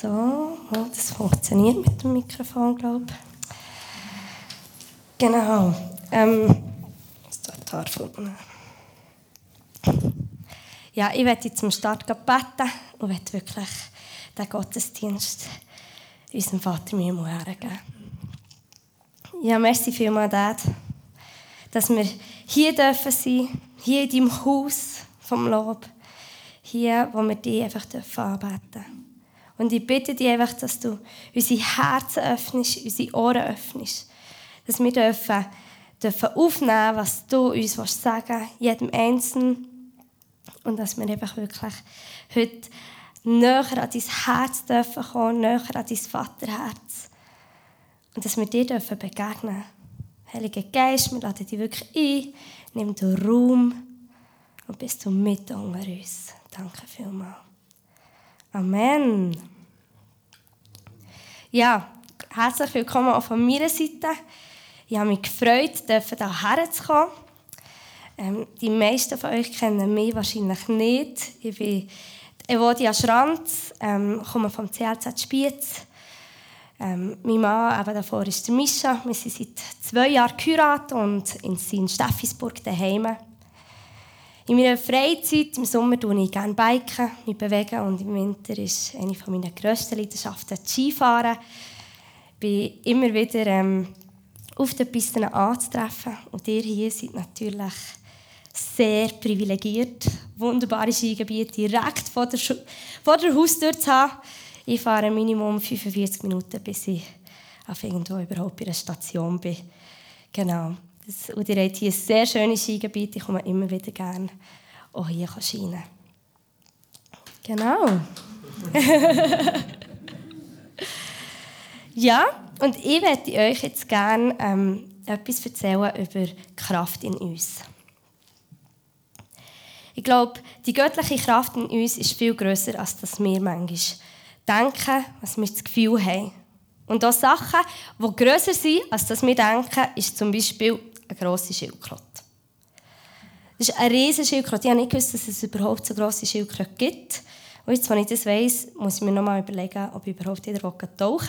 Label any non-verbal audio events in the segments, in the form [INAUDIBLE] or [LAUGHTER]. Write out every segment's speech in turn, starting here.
So, oh, das funktioniert mit dem Mikrofon, glaube ich. Genau. Ähm, ja, ich werde zum Start beten und werde wirklich den Gottesdienst unserem Vater mir hergeben. Ja, merci vielmals, Dad, dass wir hier dürfen sein, hier in deinem Haus vom Lob, hier, wo wir dich einfach dürfen anbeten Und ich bitte dich einfach, dass du unsere Herzen öffnest, unsere Ohren öffnest, dass wir dürfen, dürfen aufnehmen, was du uns sagen willst, jedem Einzelnen, und dass wir einfach wirklich heute näher an dein Herz dürfen kommen, näher an dein Vaterherz. Und dass wir dir dürfen begegnen Heiliger Geist, wir laden dich wirklich ein, nimm den Raum und bist du mit unter uns. Danke vielmals. Amen. Ja, herzlich willkommen auch von meiner Seite. Ich habe mich gefreut, hierher zu kommen. Ähm, die meisten von euch kennen mich wahrscheinlich nicht. Ich bin Evodia Schranz, ähm, komme vom CLZ Spiez. Ähm, mein Mann eben davor ist der Mischa. Wir sind seit zwei Jahren geheiratet und in Steffisburg daheim. In meiner Freizeit, im Sommer tue ich gerne Biken, mich bewegen und im Winter ist eine meiner grössten Leidenschaften Skifahren. Ich bin immer wieder ähm, auf den Pisten anzutreffen und ihr hier seid natürlich sehr privilegiert, wunderbare Skigebiete direkt vor der, vor der Haustür zu haben. Ich fahre Minimum 45 Minuten, bis ich auf irgendwo überhaupt bei einer Station bin. Genau. Das, und ihr habt hier ein sehr schönes Skigebiet. Ich komme immer wieder gerne auch hier scheinen. Genau. [LAUGHS] ja, und ich werde euch jetzt gerne ähm, etwas erzählen über Kraft in uns. Ich glaube, die göttliche Kraft in uns ist viel größer, als dass wir manchmal denken, was wir das Gefühl haben. Und auch Sachen, die grösser sind, als dass wir denken, ist zum Beispiel eine grosse Schildkröte. Das ist eine riesige Schildkröte. Ich habe nicht gewusst, dass es überhaupt so grosse Schildkröte gibt. Und jetzt, wenn ich das weiss, muss ich mir noch mal überlegen, ob ich überhaupt wieder tauchen will.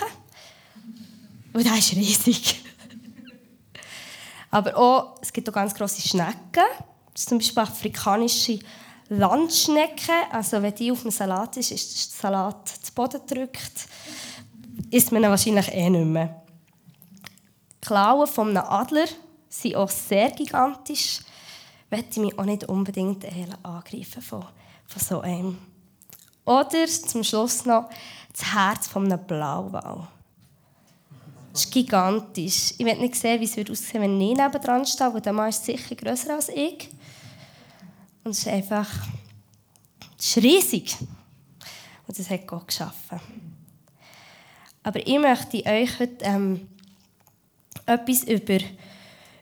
Und das ist riesig. [LAUGHS] Aber auch, es gibt auch ganz grosse Schnecken. Das ist zum Beispiel afrikanische Landschnecke. Also wenn die auf dem Salat ist, ist der Salat zu Boden gedrückt. Isst man ihn wahrscheinlich eh nicht mehr. Klauen von einem Adler sind auch sehr gigantisch. Möchte ich mich auch nicht unbedingt angreifen von, von so einem. Oder zum Schluss noch das Herz von einem Blauwal. Das ist gigantisch. Ich will nicht sehen, wie es aussehen würde, wenn ich neben stehe, weil der Mann ist sicher grösser als ich. Und es ist einfach es ist riesig. Und das hat Gott geschaffen. Aber ich möchte euch heute ähm, etwas über,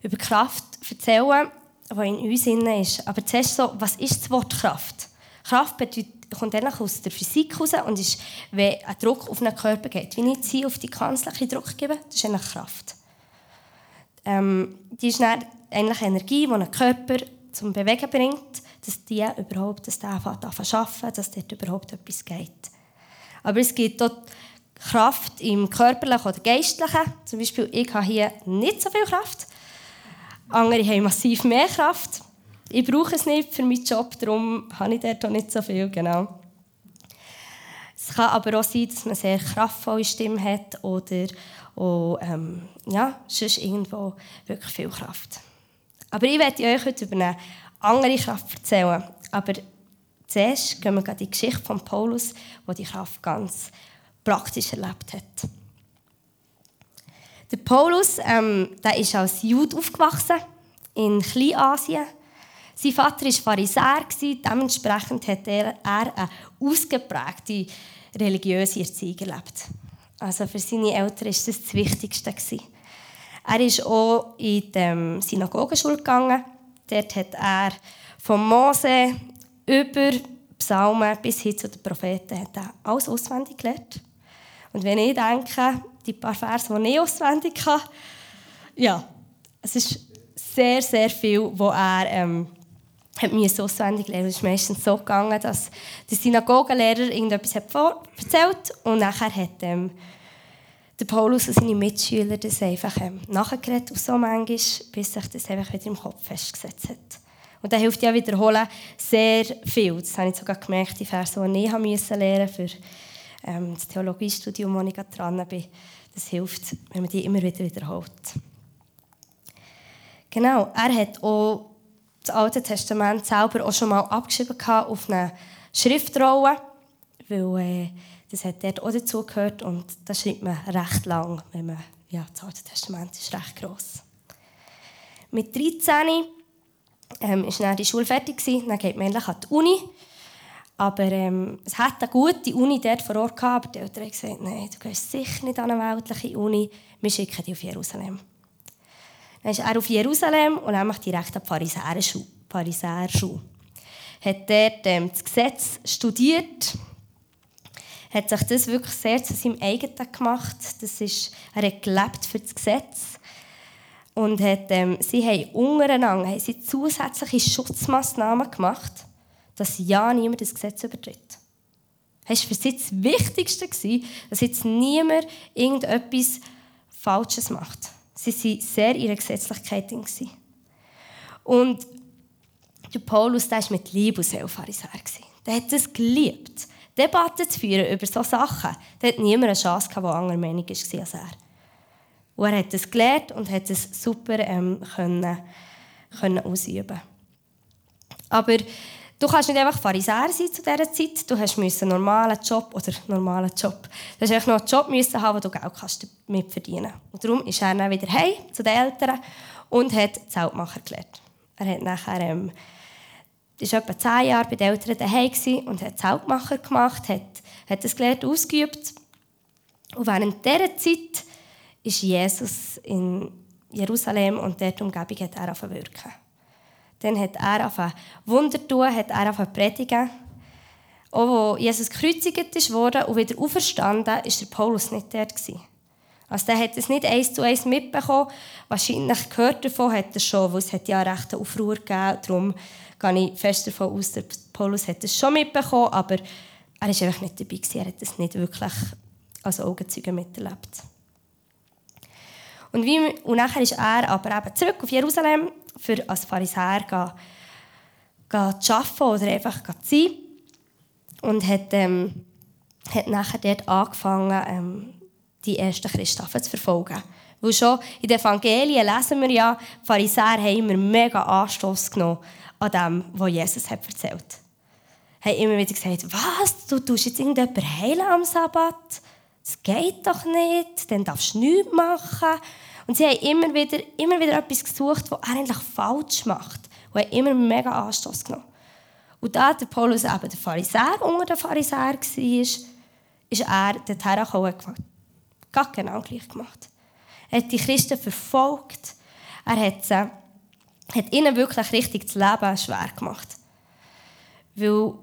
über Kraft erzählen, die in uns ist. Aber zuerst so, was ist das Wort Kraft? Kraft bedeutet, kommt eigentlich aus der Physik heraus und ist, wenn ein Druck auf einen Körper geht. Wie ich sie auf die Kanzler Druck gebe, das ist eigentlich Kraft. Ähm, die ist dann eigentlich Energie, die einen Körper zum Bewegen bringt, dass die überhaupt, dass der anfängt zu dass dort überhaupt etwas geht. Aber es gibt dort Kraft im körperlichen oder geistlichen. Zum Beispiel, ich habe hier nicht so viel Kraft. Andere haben massiv mehr Kraft. Ich brauche es nicht für meinen Job, darum habe ich dort auch nicht so viel. Genau. Es kann aber auch sein, dass man sehr kraftvolle Stimme hat oder auch, ähm, ja, sonst irgendwo wirklich viel Kraft. Aber ich werde euch heute über eine andere Kraft erzählen. Aber zuerst gehen wir in die Geschichte von Paulus, wo die Kraft ganz praktisch erlebt hat. Der Paulus ähm, der ist als Jude aufgewachsen in Kleinasien. Sein Vater war Pharisäer, dementsprechend hat er, eine ausgeprägte religiöse Erziehung erlebt. Also für seine Eltern war das das Wichtigste. Er ist auch in die Synagogenschule gegangen. Dort hat er von Mose über Psalmen bis hin zu den Propheten hat er alles auswendig gelernt. Und wenn ich denke, die paar Verse, die ich auswendig kann, ja, es ist sehr, sehr viel, wo er ähm, hat mich auswendig lernen. Es ist meistens so gegangen, dass der Synagogenlehrer irgendetwas hat erzählt und nachher hat ähm, der Paulus und seine Mitschüler das einfach ähm, nachgeredet, und so manchmal, bis sich das einfach wieder im Kopf festgesetzt hat. Und dann hilft ja Wiederholen sehr viel. Das habe ich sogar gemerkt, die Verse, die ich musste lernen für ähm, das Theologiestudium, wo ich dran bin. Das hilft, wenn man die immer wieder wiederholt. Genau, er hat auch das Alte Testament selber auch schon mal abgeschrieben auf eine Schriftrolle, weil äh, das hat dort auch dazugehört und das schreibt man recht lang, wenn man, ja, das Alte Testament ist recht gross. Mit 13 ähm, ist dann die Schule fertig gewesen, dann geht man endlich an die Uni. Aber ähm, es hat eine gute Uni dort vor Ort gehabt, aber die Eltern haben gesagt, nein, du gehst sicher nicht an eine weltliche Uni, wir schicken dich auf Jerusalem. Dann ist er auf Jerusalem und nämlich direkt an die Pharisäerschule. Pharisäerschule. Hat dort ähm, das Gesetz studiert, hat sich das wirklich sehr zu seinem eigenen gemacht. Das ist, er hat gelebt für das Gesetz und hat, ähm, sie haben untereinander haben sie zusätzliche Schutzmaßnahmen gemacht, dass ja niemand das Gesetz übertritt. Es war für sie das Wichtigste, dass jetzt niemand irgendetwas Falsches macht. Sie waren sehr ihrer Gesetzlichkeit. Und der Paulus der war mit Liebe und Pharisäer. Der hat es geliebt, Debatten zu führen über solche Sachen. Da hat niemand eine Chance, die anderer Meinung war als er. Und er hat es gelernt und hat es super ähm, können, können ausüben. Aber du kannst nicht einfach Pharisäer sein zu dieser Zeit. Du hast einen normalen Job oder normalen Job. Du hast noch einen Job müssen haben, wo du Geld kannst damit verdienen Und darum ist er dann wieder heim zu den Eltern und hat Zeltmacher gelernt. Er hat nachher ähm, ist etwa zehn Jahre bei den Eltern daheim und hat Zeltmacher gemacht, hat, hat das gelernt, ausgeübt. Und während dieser Zeit ist Jesus in Jerusalem und dort Umgebung hat er angefangen wirken. Dann hat er angefangen Wunder tun, hat er angefangen predigen. Auch als Jesus gekreuzigt wurde und wieder auferstanden, war der Paulus nicht dort. Also der hat es nicht eins zu eins mitbekommen. Wahrscheinlich gehört davon hat er schon, weil es hat ja recht einen Aufruhr gegeben. Darum gehe ich fest davon aus, der Paulus hat es schon mitbekommen, aber er war einfach nicht dabei. Er hat es nicht wirklich als Augenzeuge miterlebt. Und, wie, und nachher ist er aber eben zurück auf Jerusalem, für als Pharisäer zu, arbeiten oder einfach zu sein. Und hat, ähm, hat nachher dort angefangen, ähm, die ersten Christen zu verfolgen. Weil schon in den Evangelien lesen wir ja, die Pharisäer haben immer mega Anstoß genommen an dem, was Jesus hat erzählt hat. Haben immer wieder gesagt, was, du tust jetzt irgendjemanden heilen am Sabbat? das geht doch nicht, dann darfst du nichts machen. Und sie haben immer wieder, immer wieder etwas gesucht, was er eigentlich falsch macht. Und haben immer mega Anstoß genommen. Und da der Paulus eben der Pharisäer unter den Pharisäer war, ist er dorthin gekommen und hat genau gleich gemacht. Er hat die Christen verfolgt. Er hat, sie, hat ihnen wirklich richtig das Leben schwer gemacht. Weil,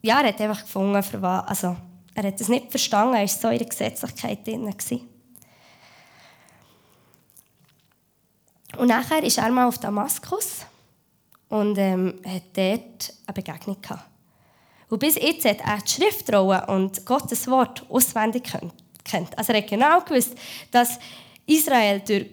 ja, er hat einfach gefunden, für was, also, er hat es nicht verstanden, er war so in der Gesetzlichkeit drin. Und nachher ist er mal auf Damaskus und ähm, hat dort eine Begegnung gehabt. Und bis jetzt hat er die Schriftrolle und Gottes Wort auswendig kennt. Also er hat genau gewusst, dass Israel durch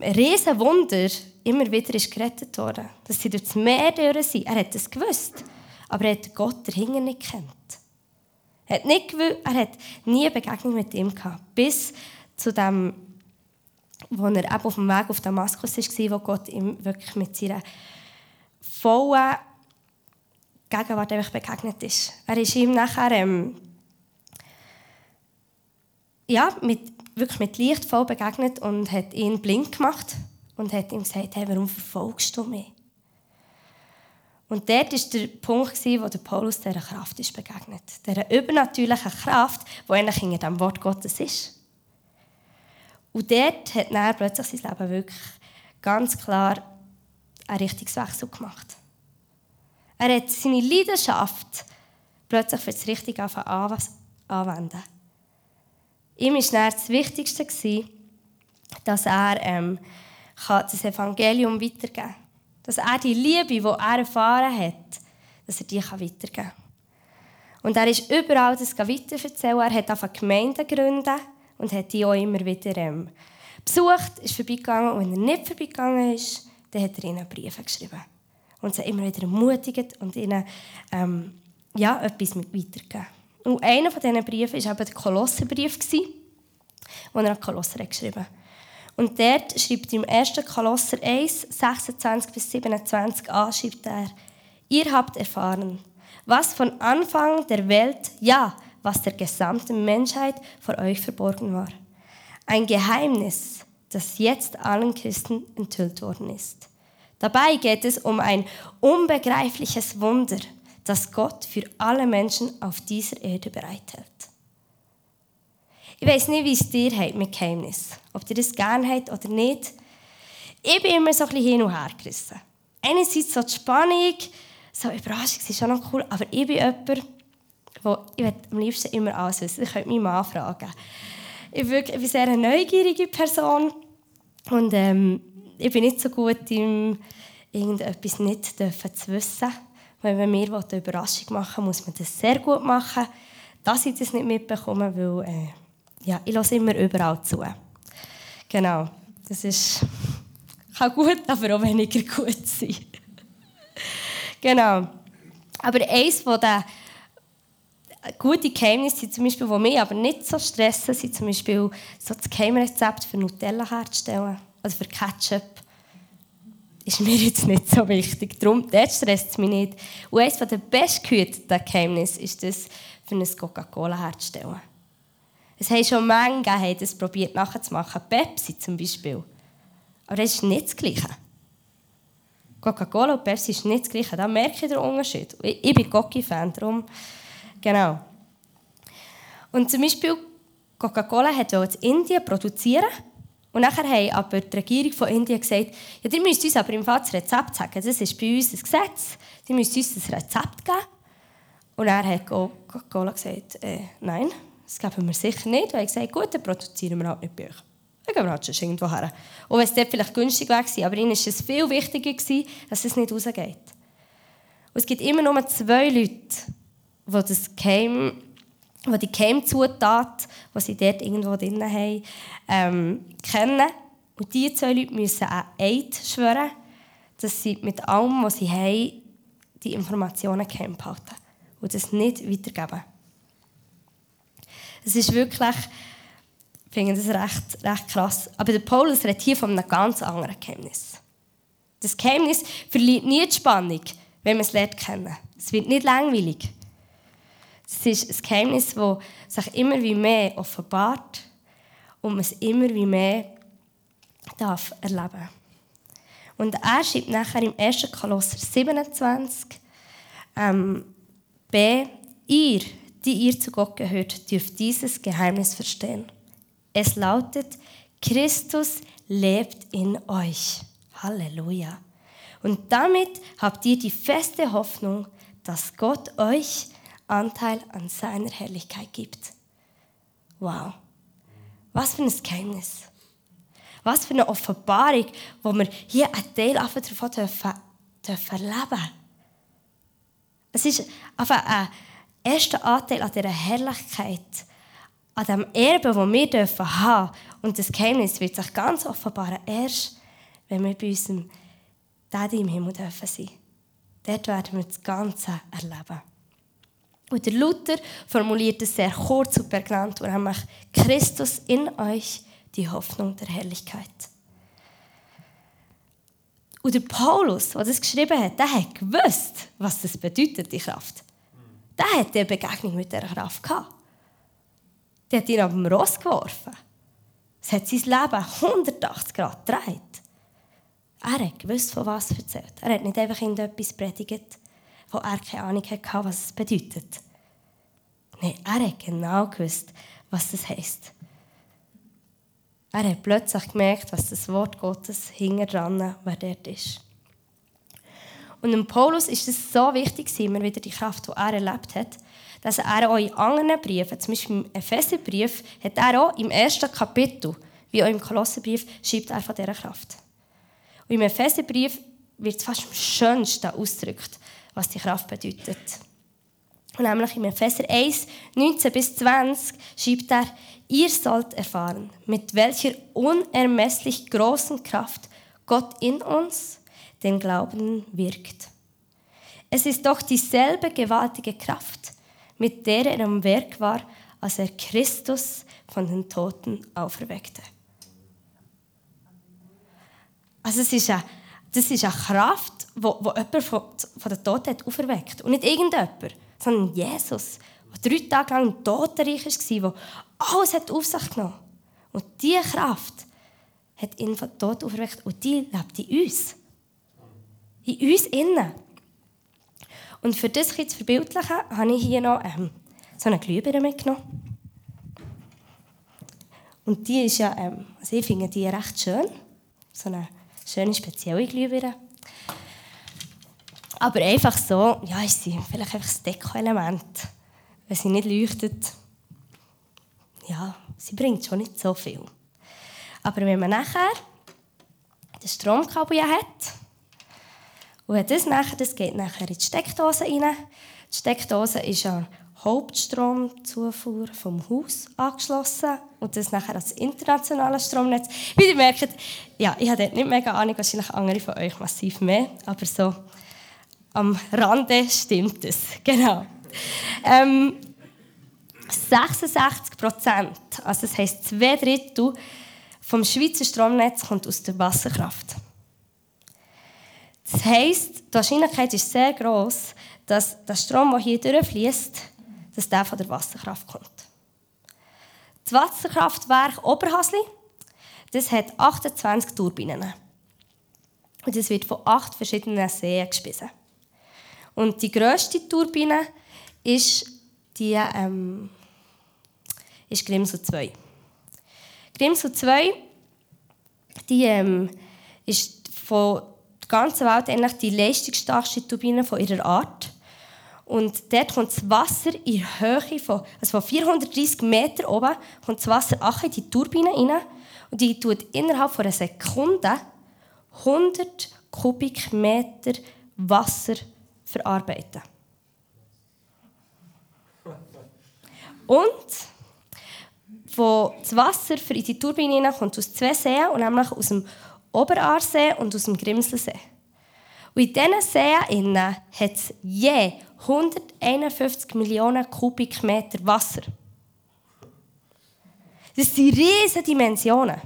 riesen Wunder immer wieder ist gerettet wurde. Dass sie durch das Meer durch sind. Er hat es gewusst. Aber er hat Gott dahinter nicht kennt. Er hat, nicht er hat nie eine Begegnung mit ihm gehabt. Bis zu dem, wo er eben auf dem Weg auf Damaskus war, wo Gott ihm wirklich mit seiner vollen Gegenwart einfach begegnet ist. Er ist ihm nachher ähm, ja, mit, wirklich mit Licht voll begegnet und hat ihn blind gemacht und hat ihm gesagt, hey, warum verfolgst du mich? Und dort war der Punkt, wo der Paulus dieser Kraft ist begegnet. Dieser übernatürlichen Kraft, die eigentlich in dem Wort Gottes ist. Und dort hat er plötzlich sein Leben wirklich ganz klar einen Richtungswechsel gemacht. Er hat seine Leidenschaft plötzlich für das Richtige anwenden. Ihm war das Wichtigste, dass er ähm, das Evangelium weitergeben kann Dass er die Liebe, die er erfahren hat, dass er die weitergeben kann. Und er ist überall das weiterverzählen. Er hat angefangen Gemeinden gegründet und hat die auch immer wieder ähm, besucht, ist vorbeigegangen. Und wenn er nicht vorbeigegangen ist, dann hat er ihnen Briefe geschrieben. Und sie immer wieder ermutigt und ihnen ähm, ja, etwas mit weitergegeben. Und einer von diesen Briefen war eben der Kolosserbrief, den er an Kolosser geschrieben hat. Und dort schreibt er im 1. Kolosser 1, 26 bis 27 an, schreibt er, ihr habt erfahren, was von Anfang der Welt, ja, was der gesamten Menschheit vor euch verborgen war. Ein Geheimnis, das jetzt allen Christen enthüllt worden ist. Dabei geht es um ein unbegreifliches Wunder, das Gott für alle Menschen auf dieser Erde bereithält. Ich weiß nicht, wie es dir hat mit Geheimnis. Ob ihr das gerne habt oder nicht. Ich bin immer so ein bisschen hin und her gerissen. Einerseits so die Spannung, so Überraschung, ist schon noch cool, aber ich bin jemand, wo ich am liebsten immer alles wissen. Ich könnte meinen Mann fragen. Ich bin, bin sehr eine neugierige Person und ähm, ich bin nicht so gut im irgendetwas nicht zu wissen. Wenn wir eine Überraschung machen muss man das sehr gut machen, dass ich das nicht mitbekomme, weil äh, ja, ich lasse immer überall zu. Genau, das ist, kann gut, aber auch weniger [LAUGHS] gut sein. genau. Aber eines von den guten Geheimnisse, zum Beispiel, die mich aber nicht so stressen, sind zum Beispiel so das Geheimrezept für Nutella herzustellen, also für Ketchup. Ist mir jetzt nicht so wichtig. Darum, das stresst es mich nicht. Und eines der bestgehüteten Geheimnisse ist das, für eine Coca-Cola herzustellen. Es haben schon Menge haben das probiert nachzumachen. Pepsi zum Beispiel. Aber das ist nicht das Gleiche. Coca-Cola und Pepsi ist nicht das Gleiche. Da merke ich den Unterschied. Ich bin Coca-Fan, darum... Genau. Und zum Beispiel Coca-Cola hat in Indien produzieren und nachher haben aber die Regierung von Indien gesagt, ja, die müsst uns aber im Fall das Rezept sagen. Das ist bei uns ein Gesetz. Die müsst uns das Rezept geben. Und er hat Coca-Cola gesagt, äh, nein, das geben wir sicher nicht. Und er hat gesagt, gut, dann produzieren wir halt nicht bei euch. Dann gehen wir halt schon irgendwo her. Und wenn es dort vielleicht günstig war, aber ihnen war es viel wichtiger, dass es nicht rausgeht. Und es gibt immer nur zwei Leute, die das Geheim, die die Geheimzutat, die sie dort irgendwo drin haben, ähm, kennen. Und diese zwei Leute müssen auch Eid schwören, dass sie mit allem, was sie haben, die Informationen geheim behalten und das nicht weitergeben. Es ist wirklich, ich finde das recht, recht krass. Aber der Paulus redet hier von einem ganz anderen Geheimnis. Das Geheimnis verliert nie die Spannung, wenn man es lernt kennen. Es wird nicht langweilig. Es ist ein Geheimnis, das sich immer wie mehr offenbart und man es immer wie mehr darf erleben Und er schreibt nachher im 1. Kolosser 27, ähm, B, ihr, die ihr zu Gott gehört, dürft dieses Geheimnis verstehen. Es lautet, Christus lebt in euch. Halleluja. Und damit habt ihr die feste Hoffnung, dass Gott euch Anteil an seiner Herrlichkeit gibt. Wow. Was für ein Geheimnis. Was für eine Offenbarung, wo wir hier einen Teil davon dürfen, dürfen erleben. Es ist einfach ein erster Anteil an dieser Herrlichkeit, an dem Erbe, das wir dürfen haben. Und das Geheimnis wird sich ganz offenbaren, erst wenn wir bei unserem Daddy im Himmel dürfen sein. Dort werden wir das Ganze erleben. Und der Luther formuliert es sehr kurz und prägnant, wo nämlich Christus in euch die Hoffnung der Herrlichkeit. Und der Paulus, der das geschrieben hat, der hat gewusst, was das bedeutet, die Kraft. Der hat eine Begegnung mit dieser Kraft gehabt. Der hat ihn auf dem Ross geworfen. Es hat sein Leben 180 Grad gedreht. Er hat gewusst, von was er erzählt. Er hat nicht einfach etwas predigt, wo er keine Ahnung hatte, was es bedeutet. Nein, er hat genau gewusst, was das heisst. Er hat plötzlich gemerkt, was das Wort Gottes hinter dran, wer dort ist. Und dem Paulus ist es so wichtig, immer wieder die Kraft, die er erlebt hat, dass er auch in anderen Briefen, zum Beispiel im Epheserbrief, hat er auch im ersten Kapitel, wie auch im Kolosserbrief, schreibt er von dieser Kraft. Und im Epheserbrief wird es fast am schönsten ausgedrückt, was die Kraft bedeutet. Und nämlich in Epheser 1, 19 bis 20 schreibt er, ihr sollt erfahren, mit welcher unermesslich großen Kraft Gott in uns, den Glauben, wirkt. Es ist doch dieselbe gewaltige Kraft, mit der er am Werk war, als er Christus von den Toten auferweckte. Also es ist eine, das ist eine Kraft, die, jemand von, von den Toten hat auferweckt. Und nicht irgendjemand, sondern Jesus, der drei Tage lang Totenreich war, der alles hat auf sich genommen Und diese Kraft hat ihn von Tod auferweckt und die lebt in uns. In uns innen. Und für das zu verbildlichen, habe ich hier noch ähm, so eine Glühbirne mitgenommen. Und die ist ja, ähm, also ich finde die recht schön. So eine schöne, spezielle Glühbirne. Aber einfach so, ja, ist sie vielleicht einfach das Deko-Element. Wenn sie nicht leuchtet, ja, sie bringt schon nicht so viel. Aber wenn man nachher das Stromkabel hat, und das, nachher, das geht nachher in die Steckdose rein. Die Steckdose ist an Hauptstromzufuhr vom Haus angeschlossen und das nachher als internationales Stromnetz. Wie ihr merkt, ja, ich habe dort nicht mega Ahnung, wahrscheinlich andere von euch massiv mehr, aber so am Rande stimmt es. [LAUGHS] Genau. Ähm, 66 Prozent, also das heisst zwei Drittel vom Schweizer Stromnetz kommt aus der Wasserkraft. Das heisst, die Wahrscheinlichkeit ist sehr groß, dass der Strom, der hier durchfließt, dass der von der Wasserkraft kommt. Das Wasserkraftwerk Oberhasli, das hat 28 Turbinen. Und es wird von acht verschiedenen Seen gespissen. Und die grösste Turbine ist die ähm, ist Grimsel 2. Grimsel 2 die, ähm, ist von der ganzen Welt die leistungsstarkste Turbine von ihrer Art. Und dort kommt das Wasser in Höhe von, also von 430 Meter oben kommt das Wasser in die Turbine rein. Und die tut innerhalb von einer Sekunde 100 Kubikmeter Wasser verarbeiten. Und wo das Wasser in die Turbine kommt aus zwei Seen, nämlich aus dem Oberaarsee und aus dem Grimselsee. Und in diesen Seen hat es je 151 Millionen Kubikmeter Wasser. Das sind riesige Dimensionen.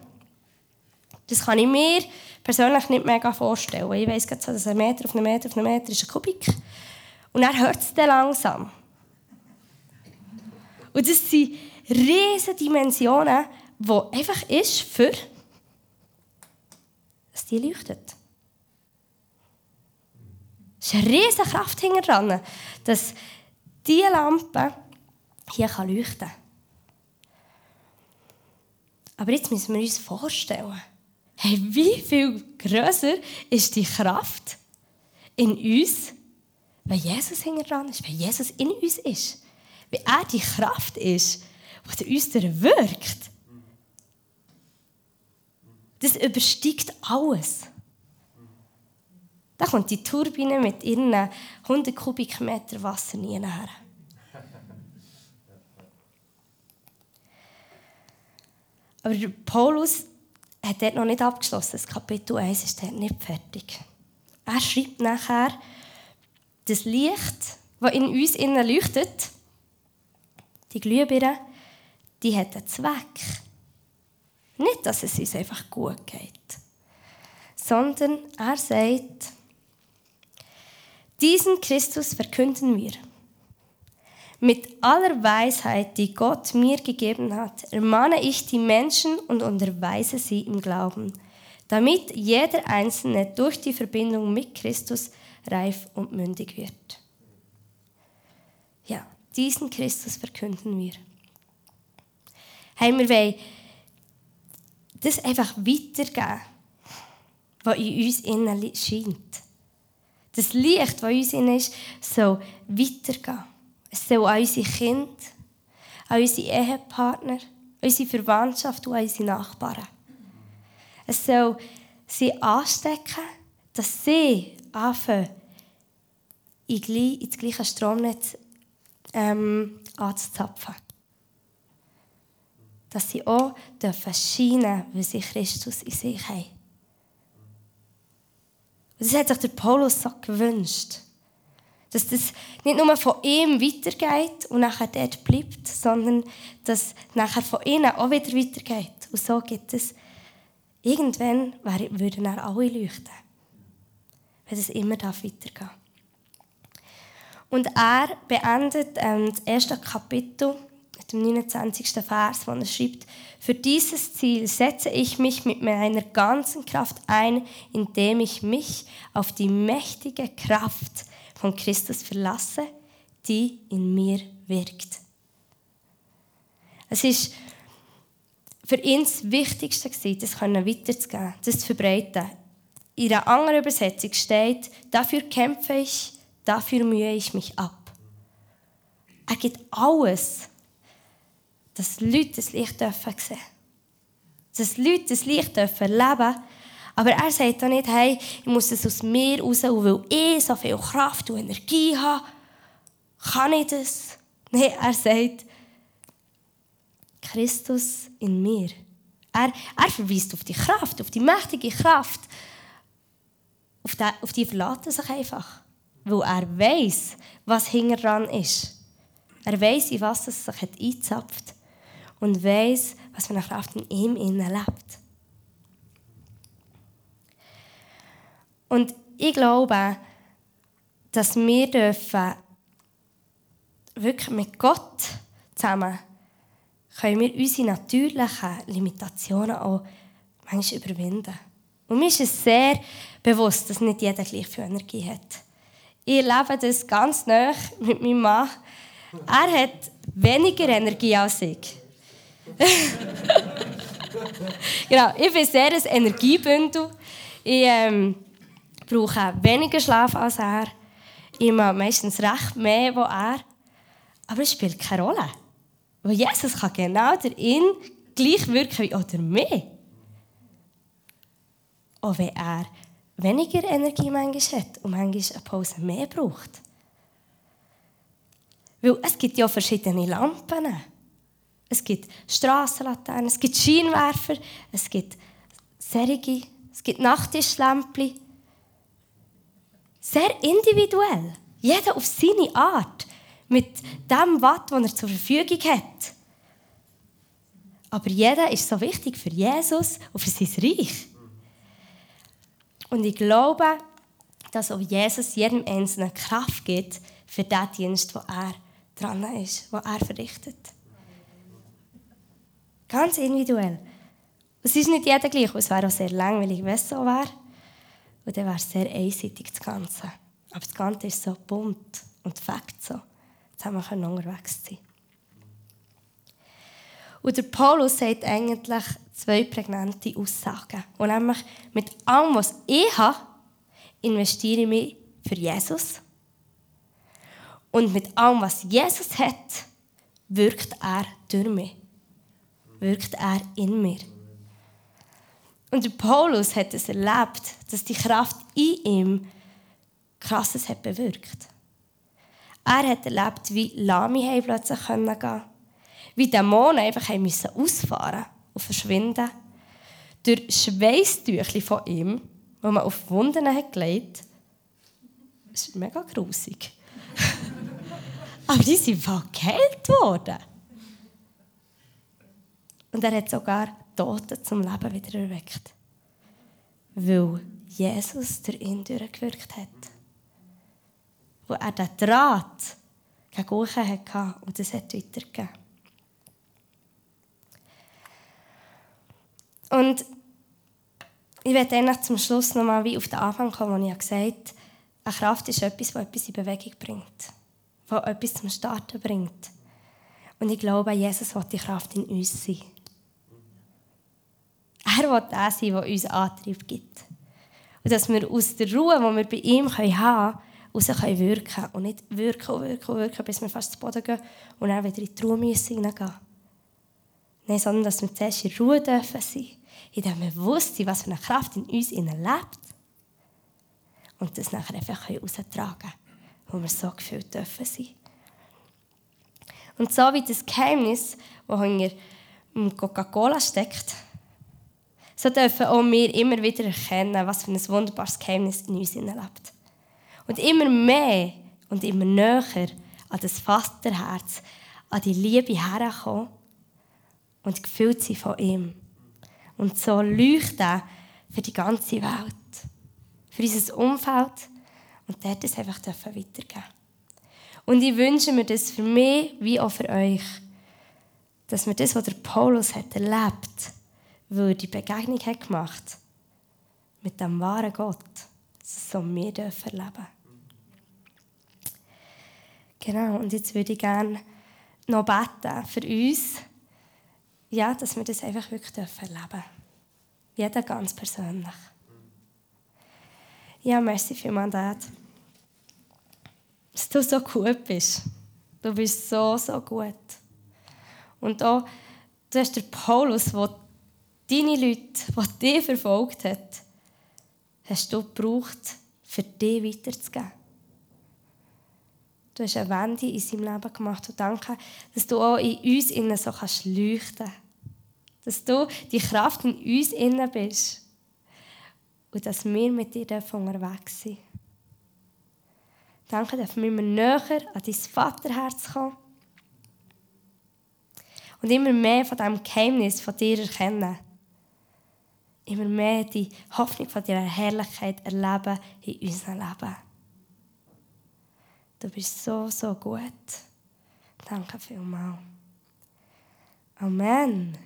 Das kann ich mir persönlich nicht mega vorstellen. Ich weiss gerade dass ein Meter auf einen Meter auf einen Meter ist ein Kubik. Und dann hört es dann langsam. Und das sind riesige Dimensionen, die einfach ist für, dass die leuchtet. Es ist eine riesige Kraft hinter dran, dass diese Lampe hier leuchten kann. Aber jetzt müssen wir uns vorstellen, Hey, wie viel größer ist die Kraft in uns, wenn Jesus hinter dran ist, wenn Jesus in uns ist, wenn er die Kraft ist, die uns wirkt. Das übersteigt alles. Da kommt die Turbine mit ihren 100 Kubikmeter Wasser nie her. Aber Paulus hat dort noch nicht abgeschlossen. Das Kapitel 1 ist dort nicht fertig. Er schreibt nachher, das Licht, das in uns innen leuchtet, die Glühbirne, die hat einen Zweck. Nicht, dass es uns einfach gut geht, sondern er sagt, diesen Christus verkünden wir mit aller Weisheit, die Gott mir gegeben hat, ermahne ich die Menschen und unterweise sie im Glauben, damit jeder Einzelne durch die Verbindung mit Christus reif und mündig wird. Ja, diesen Christus verkünden wir. Hey, wir wollen das einfach weitergeben, was in uns innen scheint. Das Licht, das in uns ist, soll weitergehen. Es soll an unsere Kinder, an unsere Ehepartner, an unsere Verwandtschaft und an unsere Nachbarn. Es soll sie anstecken, dass sie anfangen, in das gleiche Stromnetz ähm, anzuzapfen. Dass sie auch dürfen scheinen, weil sie Christus in sich haben. Das hat sich der Paulus so gewünscht. Dass das nicht nur von ihm weitergeht und nachher dort bleibt, sondern dass nachher von ihnen auch wieder weitergeht. Und so gibt es, irgendwann würden dann alle leuchten. Wenn es immer weitergehen darf. Und er beendet ähm, das erste Kapitel dem 29. Vers, wo er schreibt, für dieses Ziel setze ich mich mit meiner ganzen Kraft ein, indem ich mich auf die mächtige Kraft von Christus verlasse, die in mir wirkt. Es ist für ihn das Wichtigste, das weiterzugeben, das zu verbreiten. In einer anderen Übersetzung steht, dafür kämpfe ich Dafür mühe ich mich ab. Er gibt alles, dass Leute das Licht dürfen sehen Dass Leute das Licht dürfen leben aber er sagt auch nicht, hey, ich muss es aus mir raus, und weil ich so viel Kraft und Energie habe, kann ich das. Nein, er sagt, Christus in mir. Er, er verweist auf die Kraft, auf die mächtige Kraft. Auf die, auf die verlassen sich einfach weil er weiß, was hinter ist. Er weiß, in was es sich hat eingezapft und weiß, was für eine Kraft in ihm lebt. Und ich glaube, dass wir dürfen wirklich mit Gott zusammen können wir unsere natürlichen Limitationen auch manchmal überwinden. Und mir ist es sehr bewusst, dass nicht jeder gleich viel Energie hat. Ich erlebe das ganz nah mit meinem Mann. Er hat weniger Energie als ich. [LAUGHS] genau, ich bin sehr ein Energiebündel. Ich ähm, brauche weniger Schlaf als er. Ich mache meistens recht mehr als er. Aber es spielt keine Rolle. Weil Jesus kann genau darin gleich wirken wie oder mehr. Auch wenn er weniger Energie manchmal hat und manchmal eine Pause mehr braucht. Weil es gibt ja verschiedene Lampen. Es gibt Strassenlaternen, es gibt Scheinwerfer, es gibt Serige, es gibt Nachttischlämpchen. Sehr individuell. Jeder auf seine Art. Mit dem Watt, das er zur Verfügung hat. Aber jeder ist so wichtig für Jesus und für sein Reich. Und ich glaube, dass auch Jesus jedem Einzelnen Kraft gibt für den Dienst, wo er dran ist, wo er verrichtet. Ganz individuell. Es ist nicht jeder gleich, es wäre auch sehr langweilig, wenn es so wäre. Und dann wäre es sehr einseitig, das Ganze. Aber das Ganze ist so bunt und fakt so. Haben wir unterwegs sein. Und der Paulus sagt eigentlich zwei prägnante Aussagen. Und nämlich, mit allem, was ich habe, investiere ich mich für Jesus. Und mit allem, was Jesus hat, wirkt er durch mich. Wirkt er in mir. Und der Paulus hat es erlebt, dass die Kraft in ihm Krasses hat bewirkt. Er hat erlebt, wie Lami plötzlich gehen konnten. Wie Dämonen einfach ausfahren und verschwinden. Durch Schweißtüchli von ihm, die man auf Wunden hat gelegt Das ist mega grusig. [LAUGHS] Aber die sind geheilt worden. Und er hat sogar Tote zum Leben wieder erweckt. Weil Jesus durch ihn durchgewirkt hat. Wo er den Draht gegen hatte und das hat weitergegeben. Und ich werde dann zum Schluss nochmal wie auf den Anfang kommen, wo ich gesagt habe, eine Kraft ist etwas, das etwas in Bewegung bringt, das etwas zum Starten bringt. Und ich glaube, Jesus will die Kraft in uns sein. Er will der sein, der uns Antrieb gibt. Und dass wir aus der Ruhe, die wir bei ihm haben können, raus wirken können. Und nicht wirken und wirken und wirken, bis wir fast zu Boden gehen und dann wieder in die Ruhe hineingehen müssen. Nein, sondern dass wir zuerst in Ruhe dürfen sein, in dem Bewusstsein, was für eine Kraft in uns lebt. und das nachher einfach heraustragen können, wo wir so gefühlt dürfen sein. Und so wie das Geheimnis, das hinter Coca-Cola steckt, so dürfen auch wir immer wieder erkennen, was für ein wunderbares Geheimnis in uns lebt. Und immer mehr und immer näher an das Vaterherz, an die Liebe herkommen und gefüllt sein von ihm. Und so leuchten für die ganze Welt, für unser Umfeld und dort es einfach weitergeben Und ich wünsche mir das für mich wie auch für euch, dass wir das, was der Paulus hat erlebt, weil die Begegnung hat gemacht mit dem wahren Gott, so wir dürfen erleben. Genau, und jetzt würde ich gerne noch beten für uns, ja, dass wir das einfach wirklich dürfen erleben Jeder ganz persönlich. Ja, merci vielmals, Dad. Dass du so gut bist. Du bist so, so gut. Und auch, du hast den Paulus, der deine Leute, die dich verfolgt hat, hast du gebraucht, für dich weiterzugeben. Du hast eine Wende in seinem Leben gemacht und danke, dass du auch in uns innen so kannst leuchten Dass du die Kraft in uns innen bist. Und dass wir mit dir unterwegs sind. Danke, dass wir immer näher an dein Vaterherz kommen. Und immer mehr von diesem Geheimnis von dir erkennen. Immer mehr die Hoffnung von deiner Herrlichkeit erleben in unserem Leben. Du bist so, so gut. Danke vielmals. Amen.